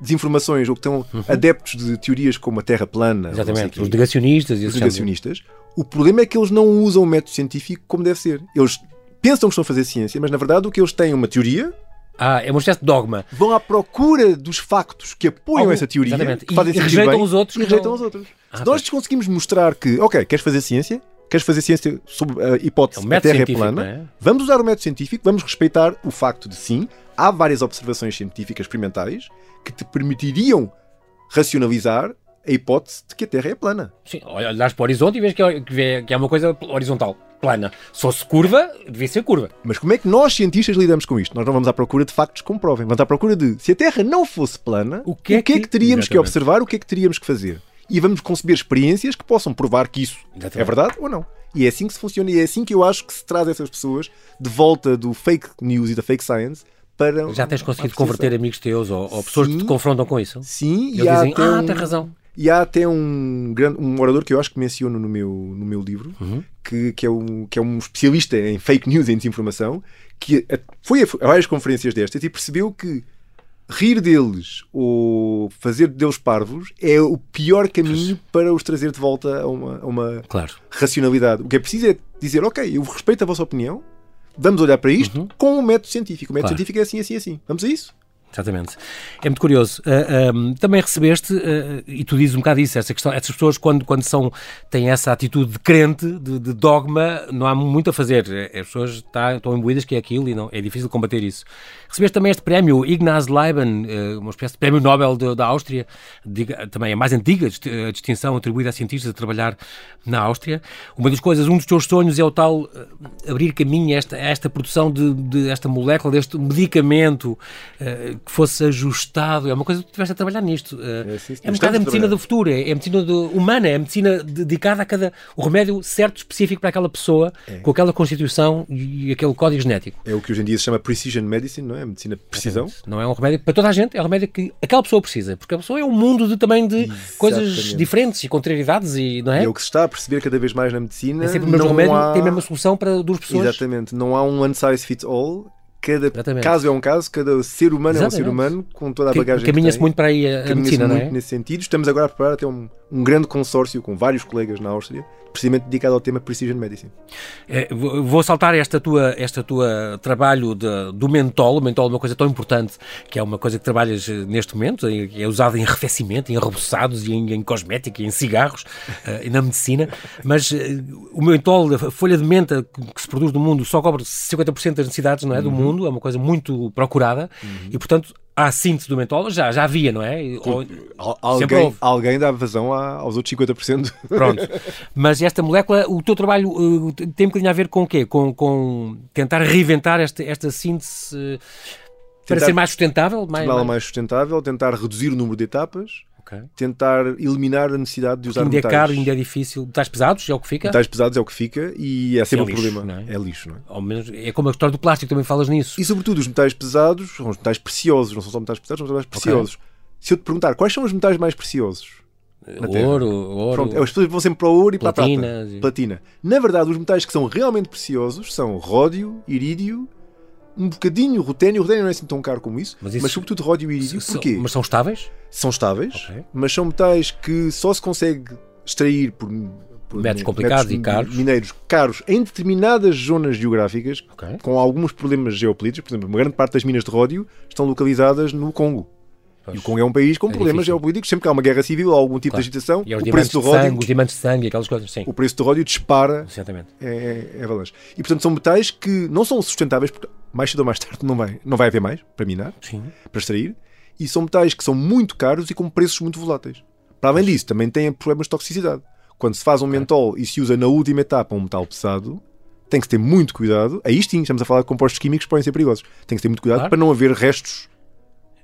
desinformações ou que estão adeptos de teorias como a Terra plana, Uhum. Exatamente, os negacionistas e os negacionistas, o problema é que eles não usam o método científico como deve ser. Eles pensam que estão a fazer ciência, mas na verdade o que eles têm é uma teoria, Ah, é uma espécie de dogma. vão à procura dos factos que apoiam essa teoria, exatamente. que fazem E- e rejeitam bem, os outros e rejeitam não- os outros. Ah, Se nós conseguimos mostrar que, ok, queres fazer ciência, queres fazer ciência sobre a hipótese É um que Terra é plana, é? vamos usar o método científico, vamos respeitar o facto de sim, há várias observações científicas experimentais que te permitiriam racionalizar a hipótese de que a Terra é plana. Sim, olha- olhas para o horizonte e vês que é, que que é uma coisa horizontal, plana. Se fosse curva, devia ser curva. Mas como é que nós, cientistas, lidamos com isto? Nós não vamos à procura de factos que comprovem. Vamos à procura de, se a Terra não fosse plana, O que é que- teríamos que Exatamente. observar, o que é que teríamos que fazer? E vamos conceber experiências que possam provar que isso Exatamente. é verdade ou não. E é assim que se funciona e é assim que eu acho que se traz essas pessoas de volta do fake news e da fake science para. Já tens conseguido converter amigos teus ou, ou pessoas que te Sim. confrontam com isso? Sim, E e dizem, até ah, um, tem razão. E há até um, grande, um orador que eu acho que menciono no meu, no meu livro, Uhum. que, que, é um, que é um especialista em fake news e em desinformação, que foi a várias conferências destas e percebeu que rir deles ou fazer deles parvos é o pior caminho para os trazer de volta a uma, a uma Claro. racionalidade. O que é preciso é dizer, ok, eu respeito a vossa opinião, vamos olhar para isto com um método científico. O método Claro. científico é assim, assim, assim. Vamos a isso? Exatamente. É muito curioso. Uh, um, também recebeste, uh, e tu dizes um bocado isso, essa questão, essas pessoas quando, quando são, têm essa atitude de crente, de, de dogma, não há muito a fazer. As pessoas tá, estão imbuídas que é aquilo e não, é difícil combater isso. Recebeste também este prémio, Ignaz Leiben, uh, uma espécie de prémio Nobel de, da Áustria, diga, também a mais antiga a distinção atribuída a cientistas a trabalhar na Áustria. Uma das coisas, um dos teus sonhos é o tal abrir caminho a esta, a esta produção de, de, esta molécula, deste medicamento que fosse ajustado. É uma coisa que tu estiveste a trabalhar nisto. É, sim, é um bocado a medicina do futuro, é, é a medicina do, humana, é a medicina dedicada a cada. o remédio certo, específico para aquela pessoa, é. com aquela constituição e aquele código genético. É o que hoje em dia se chama precision medicine, não é? Medicina de precisão. Não é um remédio para toda a gente, é um remédio que aquela pessoa precisa, porque a pessoa é um mundo de, também de Exatamente. coisas diferentes e contrariedades, e, não é? E é o que se está a perceber cada vez mais na medicina. É sempre o mesmo remédio, há... tem a mesma solução para duas pessoas. Exatamente, não há um one size fits all cada Exatamente. caso é um caso, cada ser humano Exatamente. é um ser humano com toda a bagagem que Caminha-se muito para aí a, a medicina, não é? nesse sentido. Estamos agora a preparar até um, um grande consórcio com vários colegas na Áustria precisamente dedicado ao tema Precision Medicine. É, vou saltar esta tua, esta tua trabalho de, do mentol. O mentol é uma coisa tão importante que é uma coisa que trabalhas eh, neste momento, é usado em arrefecimento, em arreboçados e em, em cosmética, em cigarros uh, e na medicina. Mas o mentol, a folha de menta que se produz no mundo, só cobre 50% das necessidades não é, do uhum. Mundo, é uma coisa muito procurada uhum. e, portanto, à síntese do mentol, já, já havia, não é? Ou, alguém, alguém dá vazão aos outros 50%. Pronto. Mas esta molécula, o teu trabalho uh, tem um bocadinho a ver com o quê? Com, com tentar reinventar esta, esta síntese uh, para ser mais sustentável? Mais, mais... mais sustentável, tentar reduzir o número de etapas Okay. Tentar eliminar a necessidade de usar ainda metais. é caro, ainda é difícil. Metais pesados é o que fica? Metais pesados é o que fica e é sempre é um lixo, problema. É? é? lixo, não é? Ao menos é como a história do plástico, também falas nisso. E sobretudo os metais pesados são os metais preciosos, não são só metais pesados, são metais preciosos. Okay. Se eu te perguntar quais são os metais mais preciosos? Ouro, ouro. Pronto, as pessoas vão sempre para o ouro e para a prata. E... Platina. Na verdade, os metais que são realmente preciosos são ródio, irídio, um bocadinho rutênio. O não é assim tão caro como isso, mas, isso... mas sobretudo ródio e irídio. Porquê? Mas são estáveis? São estáveis, okay. mas são metais que só se consegue extrair por, por métodos complicados métodos e caros. Mineiros caros em determinadas zonas geográficas, okay. com alguns problemas geopolíticos. Por exemplo, uma grande parte das minas de ródio estão localizadas no Congo. E o Congo é um país com é problemas difícil. geopolíticos. Sempre que há uma guerra civil ou algum tipo claro. de agitação, o preço do ródio. Sangue, os diamantes de sangue, aquelas coisas, sim. O preço do ródio dispara. Exatamente. É, é, é avalanche. E portanto são metais que não são sustentáveis, porque mais cedo ou mais tarde não vai, não vai haver mais para minar, sim. para extrair. E são metais que são muito caros e com preços muito voláteis. Para além disso, também têm problemas de toxicidade. Quando se faz um mentol e se usa na última etapa um metal pesado, tem que ter muito cuidado. Aí sim, estamos a falar de compostos químicos que podem ser perigosos. Tem que ter muito cuidado claro. para não haver restos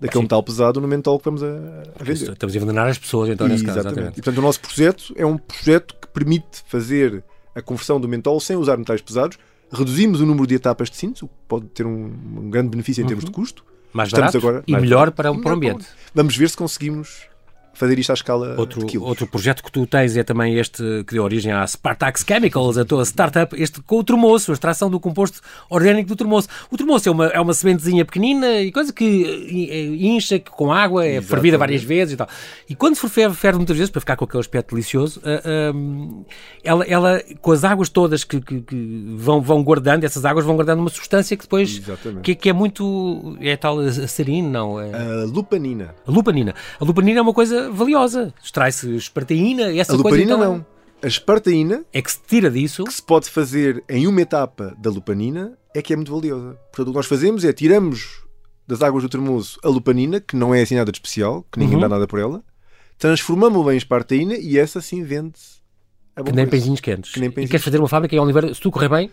daquele metal pesado no mentol que vamos a, a vender. Estamos a envenenar as pessoas, então, nesse caso. Exatamente. E, portanto, o nosso projeto é um projeto que permite fazer a conversão do mentol sem usar metais pesados. Reduzimos o número de etapas de síntese, o que pode ter um, um grande benefício em termos uhum. de custo. Mais Estamos barato agora, e mais melhor para o ambiente. Vamos ver se conseguimos fazer isto à escala outro. Outro projeto que tu tens é também este que deu origem à Spartax Chemicals, a tua startup, este com o termoço, a extração do composto orgânico do termoço. O termoço é uma, é uma sementezinha pequenina e coisa que eh, incha com água, é Exatamente. fervida várias vezes e tal. E quando for ferve, ferve muitas vezes para ficar com aquele aspecto delicioso, uh, uh, ela, ela, com as águas todas que, que, que, vão, vão guardando, essas águas vão guardando uma substância que depois, que, que, é muito, é tal acerina, não? É... A lupanina. A lupanina. A lupanina é uma coisa valiosa. Extrai-se espartaína, essa a coisa. Então, não. A espartaína é que se tira disso. Que se pode fazer em uma etapa da lupanina é que é muito valiosa. Portanto, o que nós fazemos é tiramos das águas do termoso a lupanina, que não é assim nada de especial, que ninguém uhum. dá nada por ela, transformamos-la em espartaína e essa sim vende-se. Que nem pãezinhos quentes. Que nem pãezinhos. E queres fazer uma fábrica em Oliveira, se tu correr bem,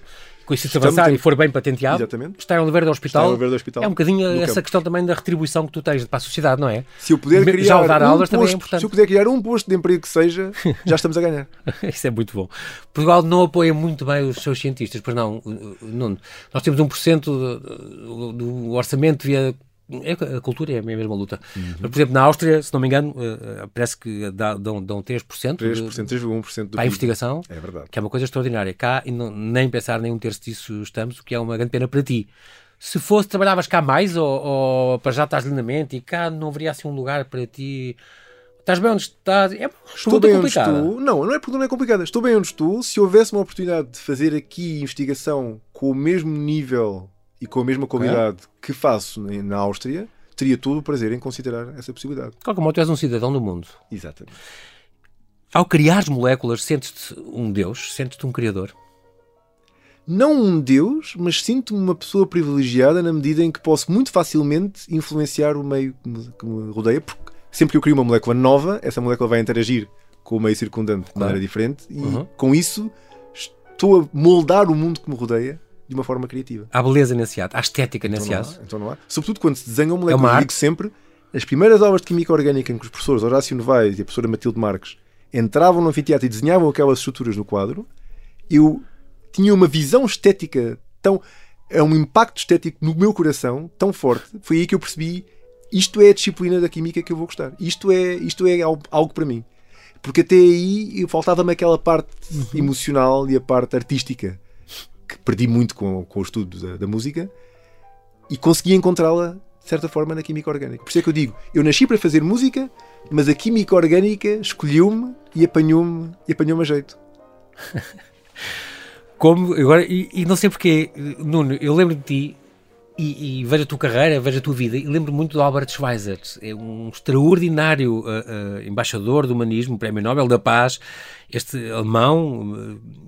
com isso se avançar e for bem patenteado, Exatamente. está em Oliveira do Hospital. Do Hospital. É um bocadinho essa campo. questão também da retribuição que tu tens para a sociedade, não é? Se eu puder criar já dar um aulas posto, também é importante. Se eu puder criar um posto de emprego que seja, já estamos a ganhar. isso é muito bom. Portugal não apoia muito bem os seus cientistas, pois não, não nós temos 1% do, do orçamento via é, a cultura é a mesma luta. Uhum. Mas, por exemplo, na Áustria, se não me engano, uh, parece que dá, dão, dão 3%, 3%, 3,1% do para a investigação, é verdade. que é uma coisa extraordinária. Cá, e nem pensar nem um terço disso estamos, o que é uma grande pena para ti. Se fosse, trabalhavas cá mais ou, ou para já estás lindamente e cá não haveria assim um lugar para ti... Estás bem onde estás? É estou bem onde estou. Não, não é porque não é complicada. Estou bem onde estou. Se houvesse uma oportunidade de fazer aqui investigação com o mesmo nível e com a mesma qualidade okay. que faço na Áustria, teria todo o prazer em considerar essa possibilidade. De qualquer modo, tu és um cidadão do mundo. Exatamente. Ao criar moléculas, sentes-te um Deus? Sentes-te um Criador? Não um Deus, mas sinto-me uma pessoa privilegiada na medida em que posso muito facilmente influenciar o meio que me, que me rodeia, porque sempre que eu crio uma molécula nova, essa molécula vai interagir com o meio circundante de maneira diferente e Uhum. com isso estou a moldar o mundo que me rodeia de uma forma criativa. Há beleza nesse ato, há estética Então nesse ato. então não há. Sobretudo quando se desenham É uma moléculas. Eu digo sempre, as primeiras aulas de Química Orgânica em que os professores Horácio Novaes e a professora Matilde Marques entravam no anfiteatro e desenhavam aquelas estruturas no quadro, eu tinha uma visão estética tão... É um impacto estético no meu coração tão forte. Foi aí que eu percebi isto é a disciplina da Química que eu vou gostar. Isto é, isto é algo, algo para mim. Porque até aí faltava-me aquela parte emocional e a parte artística que perdi muito com, com o estudo da, da música e consegui encontrá-la de certa forma na química orgânica. Por isso é que eu digo, eu nasci para fazer música, mas a química orgânica escolheu-me e apanhou-me e apanhou-me a jeito. Como, agora, e, e não sei porquê, Nuno, eu lembro de ti e, e vejo a tua carreira, vejo a tua vida e lembro muito do Albert Schweitzer, é um extraordinário ah, ah, embaixador do humanismo, Prémio Nobel da Paz, este alemão, ah,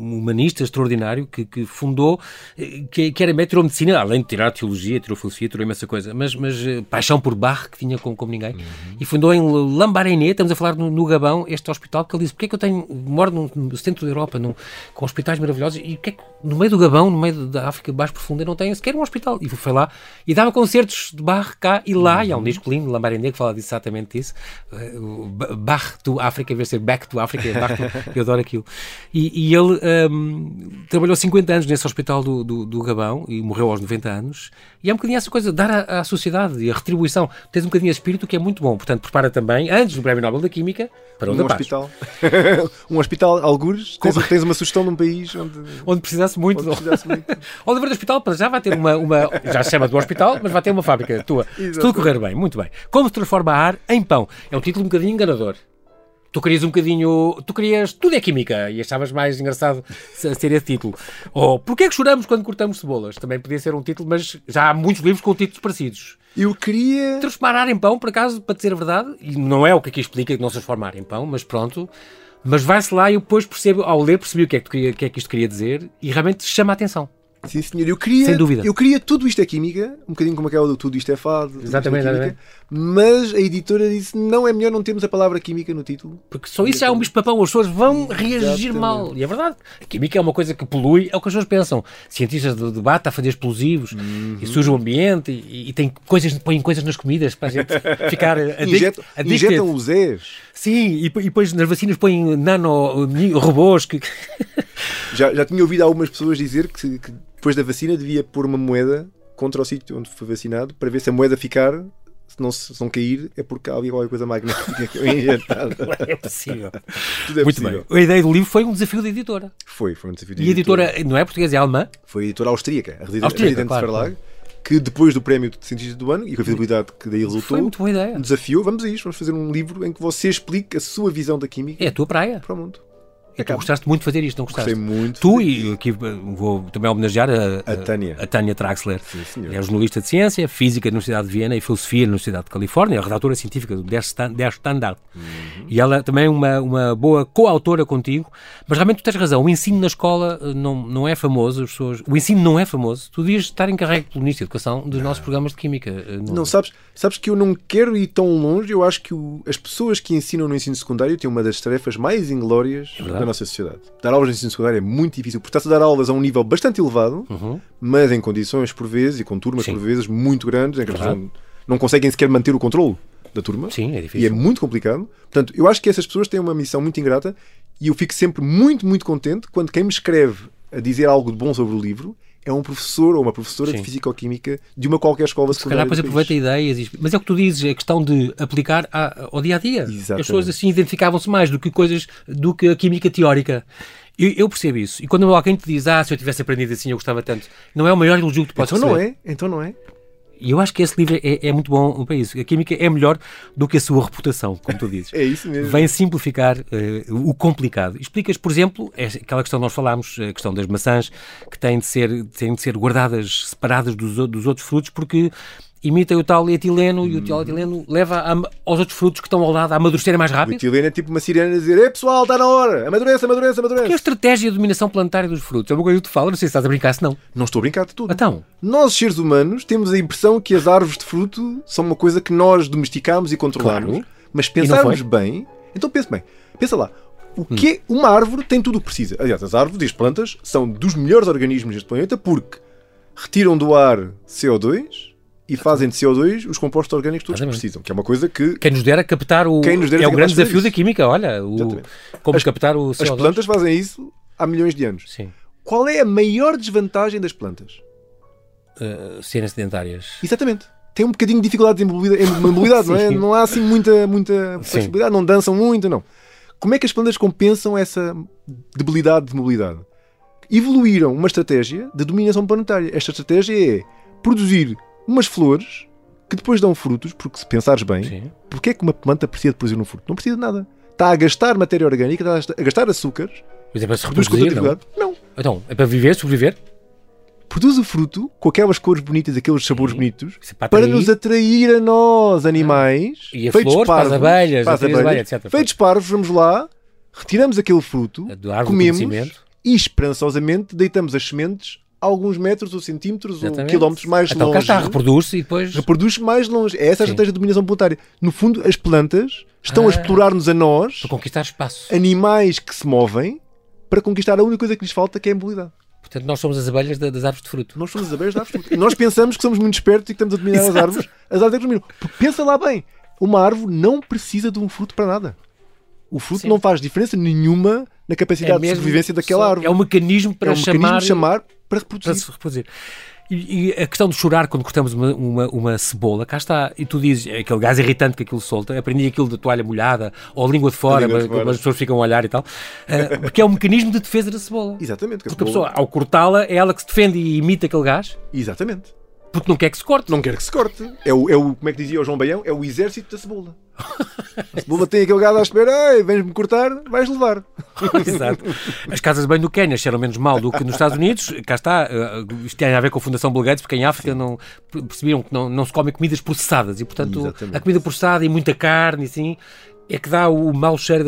um humanista extraordinário que, que fundou, eh, que, que era tirou medicina, além de tirar teologia, tirou filosofia, tirou imensa coisa, mas, mas eh, paixão por Bach que tinha como, como ninguém, e fundou em Lambaréné, estamos a falar no, no Gabão, este hospital, que ele disse, porque é que eu tenho, moro no, centro da Europa, num- com hospitais maravilhosos, e porque é que no meio do Gabão, no meio da África mais profunda, não tenho sequer um hospital? E foi lá, e dava concertos de Bach cá e lá, e há um disco lindo, Lambaréné, que fala exatamente disso, eh, o Ba- Bach to África, em vez de ser Back to África, é Bach to, eu adoro aquilo. E, e ele hum, trabalhou 50 anos nesse hospital do, do, do Gabão e morreu aos 90 anos. E é um bocadinho essa coisa, dar à, à sociedade e a retribuição. Tens um bocadinho esse espírito que é muito bom. Portanto, prepara também, antes do Prémio Nobel da Química, para o Um da hospital. um hospital, algures. Tens, tens uma sugestão de um país onde, Onde precisasse muito. onde precisasse muito. Oliver do Hospital já vai ter uma, uma. Já se chama do hospital, mas vai ter uma fábrica tua. Se tudo correr bem, muito bem. Como se transforma ar em pão? É um título um bocadinho enganador. Tu querias um bocadinho. Tu querias. Tudo é química e achavas mais engraçado se- ser esse título. Ou Porquê é que choramos quando cortamos cebolas? Também podia ser um título, mas já há muitos livros com títulos parecidos. Eu queria. Transformar ar em pão, por acaso, para dizer a verdade, e não é o que aqui explica que não se transforma ar em pão, mas pronto. Mas vai-se lá e eu depois percebo, ao ler, percebi o que é que, queria- o que é que isto queria dizer e realmente chama a atenção. Sim, senhor. Eu queria, Sem dúvida. Eu queria tudo isto é química, um bocadinho como aquela do tudo isto é fado. é Exatamente, química, Mas a editora disse: não é melhor não termos a palavra química no título. Porque só isso já é um bicho-papão, as pessoas vão reagir Exatamente. mal. E é verdade. A química é uma coisa que polui, é o que as pessoas pensam. Cientistas de debate a fazer explosivos Uhum. e suja o ambiente e, e tem coisas, põem coisas nas comidas para a gente ficar addic- Injetam, addicted. injetam os Zés. Sim, e, e depois nas vacinas põem nano-robôs que... Já, já tinha ouvido algumas pessoas dizer que, que depois da vacina devia pôr uma moeda contra o sítio onde foi vacinado para ver se a moeda ficar, se não, se não cair, é porque havia qualquer coisa magnética injetada. é possível. Tudo é Muito possível. bem. A ideia do livro foi um desafio da editora. Foi, foi um desafio de E a editora não é portuguesa, é alemã. Foi a editora austríaca, a Residente, Austríaca, Residente claro, Verlag, que depois do prémio de cientista do ano e com a visibilidade que daí resultou, Foi muito boa ideia. um desafio, vamos a isto, vamos fazer um livro em que você explique a sua visão da química É a tua praia. para o mundo. E tu gostaste muito de fazer isto, não gostaste? Gostei muito. Tu e aqui vou também homenagear a, A Tânia. a Tânia Traxler. Sim, senhor. É jornalista de ciência, física na Universidade de Viena e filosofia na Universidade de Califórnia, é redatora científica do Der Stand- Der Standard. Uhum. E ela também é uma, uma boa coautora contigo, mas realmente tu tens razão, o ensino na escola eh, não, não é famoso, as pessoas, o ensino não é famoso, tu devias estar encarregue pelo Ministro da Educação dos nossos programas de Química. eh, no- Não, sabes, sabes que eu não quero ir tão longe. Eu acho que o- as pessoas que ensinam no ensino secundário têm uma das tarefas mais inglórias É verdade. Da nossa sociedade. Dar aulas no ensino secundário é muito difícil, a dar aulas a um nível bastante elevado, Uhum. mas em condições, por vezes, e com turmas, Sim. por vezes, muito grandes, em que as pessoas não, conseguem sequer manter o controle da turma. Sim, é E é difícil. muito complicado. Portanto, eu acho que essas pessoas têm uma missão muito ingrata e eu fico sempre muito, muito contente quando quem me escreve a dizer algo de bom sobre o livro é um professor ou uma professora Sim. de Física-Química de uma qualquer escola Se calhar secundária. depois do país. aproveita ideias, e- mas é o que tu dizes, é questão de aplicar a- ao dia a dia. Exatamente. As pessoas assim identificavam-se mais do que coisas do que a química teórica. Eu, eu percebo isso. E quando alguém te diz, ah, se eu tivesse aprendido assim, eu gostava tanto, não é o maior elogio que tu podes Então não é? Então não é? E eu acho que esse livro é, é muito bom para isso. A química é melhor do que a sua reputação, como tu dizes. É isso mesmo. Vem simplificar eh, o complicado. Explicas, por exemplo, aquela questão que nós falámos, a questão das maçãs, que têm de ser, têm de ser guardadas separadas dos, dos outros frutos, porque imita o tal etileno e o tal etileno leva a- aos outros frutos que estão ao lado a amadurecerem mais O rápido? etileno é tipo uma sirene a dizer: Ei pessoal, está na hora! Amadurece, amadurece, Que é a estratégia de dominação planetária dos frutos? É uma coisa que tu falas, não sei se estás a brincar, se não. Não estou a brincar de tudo. Então, Nós, seres humanos, temos a impressão que as árvores de fruto são uma coisa que nós domesticamos e controlamos. Claro. Mas pensarmos bem, então pense bem, pensa lá. O Hum. que é- uma árvore tem tudo o que precisa. Aliás, as árvores e as plantas são dos melhores organismos deste planeta porque retiram do ar CO2 e fazem de CO2 os compostos orgânicos todos que Exatamente. precisam. Que é uma coisa que quem nos dera captar o. Quem nos dera é o grande desafio da química, olha. O, como As- captar o CO2. as plantas fazem isso há milhões de anos. Sim. Qual é a maior desvantagem das plantas? Uh, serem sedentárias. Exatamente. Tem um bocadinho de dificuldade em mobilidade, em mobilidade não é? Não há assim muita, muita flexibilidade, não dançam muito, não. Como é que as plantas compensam essa debilidade de mobilidade? Evoluíram uma estratégia de dominação planetária. Esta estratégia é produzir umas flores que depois dão frutos, porque se pensares bem, Sim. porque é que uma planta precisa de produzir um fruto? Não precisa de nada. Está a gastar matéria orgânica, está a gastar açúcares, Mas é para se produz reproduzir, não? Não. Então, é para viver, sobreviver? Produz o fruto com aquelas cores bonitas, aqueles sabores bonitos, Isso é para para nos atrair a nós, animais, E a feitos flor, para as abelhas, para as abelhas, abelhas, etc. feitos parvos, vamos lá, retiramos aquele fruto, comemos e esperançosamente deitamos as sementes alguns metros ou centímetros ou Exatamente. quilómetros mais Então cá longe. está, reproduz-se e depois. Reproduz mais longe. É essa a Sim. estratégia de dominação planetária. No fundo, as plantas estão Ah. a explorar-nos a nós, Para conquistar espaço. animais que se movem, para conquistar a única coisa que lhes falta, que é a mobilidade. Portanto, nós somos as abelhas da- das árvores de fruto. Nós somos as abelhas da árvore. Nós pensamos que somos muito espertos e que estamos a dominar as Exato. árvores. As árvores é que dominam. Porque pensa lá bem, uma árvore não precisa de um fruto para nada. O fruto Sim. não faz diferença nenhuma na capacidade de mesmo sobrevivência daquela só- árvore. É um mecanismo para É um mecanismo chamar. de chamar para para reproduzir. se reproduzir. E, e a questão de chorar quando cortamos uma, uma, uma cebola, cá está. E tu dizes, é aquele gás irritante que aquilo solta. Aprendi aquilo da toalha molhada ou a língua de fora, língua de mas, fora. mas as pessoas ficam a olhar e tal. Ah, porque é um mecanismo de defesa da cebola. Exatamente. que a Porque a cebola- pessoa, ao cortá-la, é ela que se defende e imita aquele gás, Exatamente. Porque não quer que se corte. Não quer que se corte. É o, é o, como é que dizia o João Baião? É o exército da cebola. A cebola tem aquele gado à espera, ei, vens-me cortar, vais levar. Exato. As casas de banho do Quênia cheiram menos mal do que nos Estados Unidos. Cá está. eh, Isto tem a ver com a Fundação Bill Gates, porque em África não, perceberam que não, não se comem comidas processadas. E, portanto, Exatamente. a comida processada e muita carne, e assim, é que dá o mau cheiro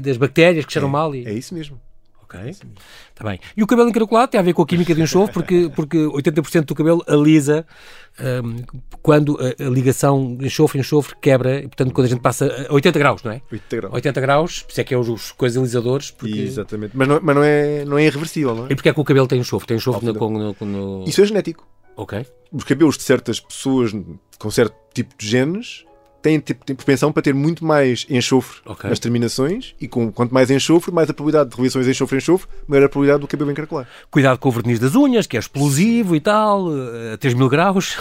das bactérias que cheiram mal. E... É isso mesmo. Ok. Está bem. E o cabelo encaracolado tem a ver com a química de enxofre, porque, porque 80% do cabelo alisa hum, quando a, a ligação enxofre-enxofre quebra, e, portanto, quando a gente passa a 80 graus, não é? 80 graus. 80 graus, por isso é que é os, os coisas alisadores, porque... Exatamente. Mas, não, mas não, é, não é irreversível, não é? E porque é que o cabelo tem enxofre? Tem enxofre no, no, no- Isso é genético. Ok. os cabelos de certas pessoas com certo tipo de genes têm tipo propensão para ter muito mais enxofre Ok. nas terminações e com quanto mais enxofre, mais a probabilidade de reações enxofre-enxofre, maior a probabilidade do cabelo encaracolar. Cuidado com o verniz das unhas, que é explosivo e tal, eh, a 3 mil graus.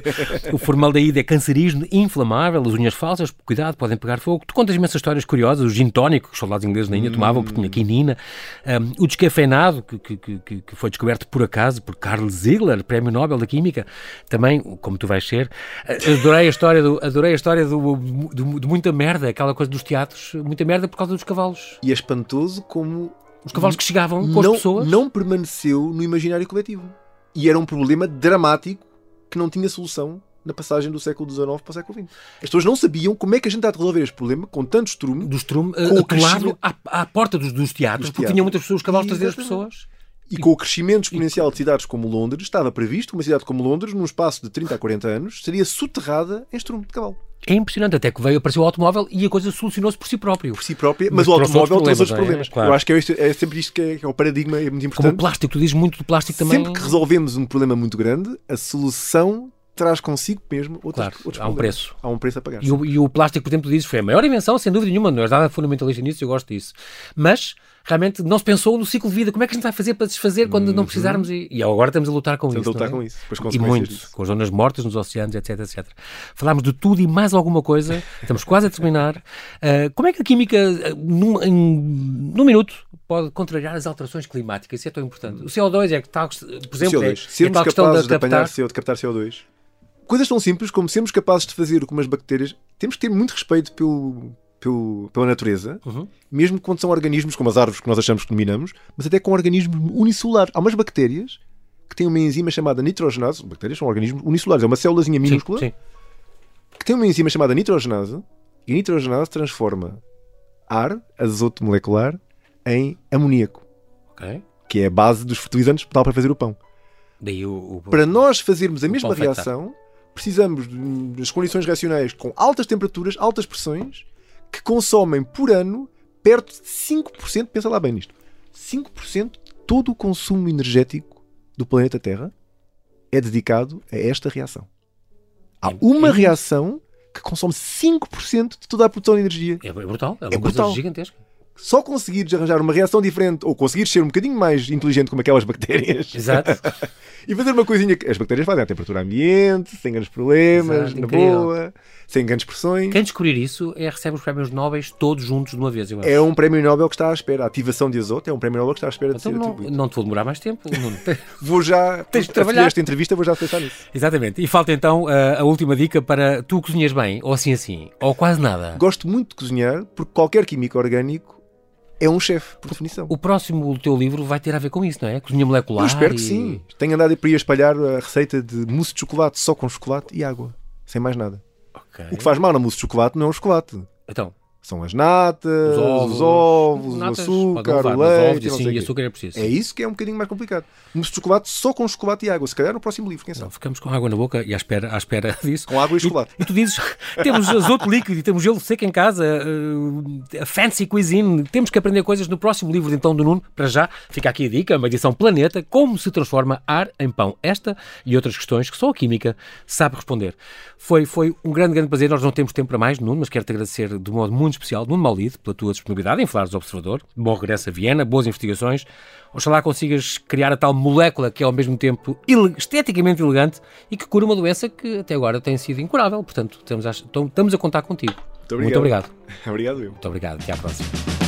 o formaldeído é cancerígeno, inflamável, as unhas falsas, cuidado, podem pegar fogo. Tu contas imensas histórias curiosas, o gin tónico, que os soldados ingleses na Índia tomavam porque tinha quinina, Um, o descafeinado, que, que, que, que foi descoberto por acaso por Carl Ziegler, Prémio Nobel da Química, também, como tu vais ser. Eh, Adorei a história do, adorei a história do, do- de muita merda, aquela coisa dos teatros, muita merda por causa dos cavalos. E é espantoso como Os cavalos que chegavam com as não, pessoas. não permaneceu no imaginário coletivo. E era um problema dramático que não tinha solução na passagem do século XIX para o século XX. As pessoas não sabiam como é que a gente há de resolver este problema com tanto estrume do Strum Com o atolado à, à porta dos, dos teatros, Dos porque teatros. vinham muitas pessoas, os cavalos trazer as pessoas. E com o crescimento exponencial de cidades como Londres, estava previsto que uma cidade como Londres, num espaço de 30 a 40 anos, seria soterrada em estrume de cavalo. É impressionante, até que veio, apareceu o automóvel e a coisa solucionou-se por si próprio. Por si própria, Mas mas, o automóvel trouxe problemas, outros não é? problemas. Claro. Eu acho que é, é sempre isto que é, que é o paradigma, é muito Como o importante. plástico, tu dizes muito do plástico também. Sempre que resolvemos um problema muito grande, a solução traz consigo mesmo outros, Claro, outros há um problemas. preço. Há um preço a pagar. E o, e o plástico, por exemplo, tu dizes, foi a maior invenção, sem dúvida nenhuma, não és nada fundamentalista nisso, eu gosto disso. Mas, realmente, não se pensou no ciclo de vida. Como é que a gente vai fazer para desfazer quando não precisarmos? E, e agora estamos a lutar com Estamos isso. a lutar é? com isso, com E muito, disso. com as zonas mortas nos oceanos, etc, etc. Falámos de tudo e mais alguma coisa, estamos quase a terminar. Ah, como é que a química, ah, num, em- num minuto, pode contrariar as alterações climáticas? Isso é tão importante. O CO2 é que tal, por exemplo, é, CO2. é Sermos tal questão capazes de de apanhar captar. CO, de captar CO2. Coisas tão simples como sermos capazes de fazer como as bactérias. Temos que ter muito respeito pelo, pelo- pela natureza, Uhum. mesmo quando são organismos como as árvores que nós achamos que dominamos, mas até com organismos unicelulares. Há umas bactérias que tem uma enzima chamada nitrogenase. Bactérias são organismos unicelulares, é uma célulazinha minúscula Sim, sim. que tem uma enzima chamada nitrogenase e a nitrogenase transforma ar, azoto molecular, em amoníaco, Ok. que é a base dos fertilizantes tal para fazer o pão. O. o- Para nós fazermos a mesma reação, precisamos de- das condições reacionais com altas temperaturas, altas pressões, que consomem por ano perto de 5%, pensa lá bem nisto, 5% de todo o consumo energético do planeta Terra é dedicado a esta reação. Há É- uma reação que consome 5% de toda a produção de energia. É brutal, é uma É coisa brutal. gigantesca. Só conseguires arranjar uma reação diferente ou conseguires ser um bocadinho mais inteligente como aquelas bactérias Exato. e fazer uma coisinha que as bactérias fazem à temperatura ambiente, sem grandes problemas, Exato, na incrível. boa, sem grandes pressões. Quem descobrir isso é, recebe os prémios Nobel todos juntos de uma vez. É um prémio Nobel que está à espera. A ativação de azoto é um prémio Nobel que está à espera de Então ser não, atribuído. não te vou demorar mais tempo. Vou já, Tens de trabalhar. esta entrevista, vou já pensar nisso. Exatamente. E falta então a, a última dica para tu cozinhas bem, ou assim assim, ou quase nada. Gosto muito de cozinhar porque qualquer químico orgânico é um chefe, por definição. O próximo do teu livro vai ter a ver com isso, não é? Cozinha molecular. Eu espero e- que sim. Tenho andado por aí a espalhar a receita de mousse de chocolate só com chocolate e água. Sem mais nada. Ok. O que faz mal na mousse de chocolate não é o chocolate. Então, São as natas, os ovos, os, ovos, natas, o açúcar, levar, o mas leite, ovos, e não sim, sei o e açúcar é preciso. É isso que é um bocadinho mais complicado. De chocolate só com chocolate e água. Se calhar no próximo livro, quem Não, sabe? ficamos com água na boca e à espera, à espera disso. Com água e chocolate. E tu dizes, temos azoto líquido e temos gelo seco em casa, a fancy cuisine, temos que aprender coisas no próximo livro então do Nuno. Para já, fica aqui a dica, uma edição Planeta, como se transforma ar em pão. Esta e outras questões que só a química sabe responder. Foi, foi um grande, grande prazer. Nós não temos tempo para mais, Nuno, mas quero-te agradecer de modo muito especial, Nuno Maulide, pela tua disponibilidade em Falares do Observador. Bom regresso a Viena, boas investigações. Oxalá consigas criar a tal molécula que é ao mesmo tempo esteticamente elegante e que cura uma doença que até agora tem sido incurável. Portanto, estamos a, estamos a contar contigo. Muito obrigado. Obrigado, eu. Muito obrigado. Até à próxima.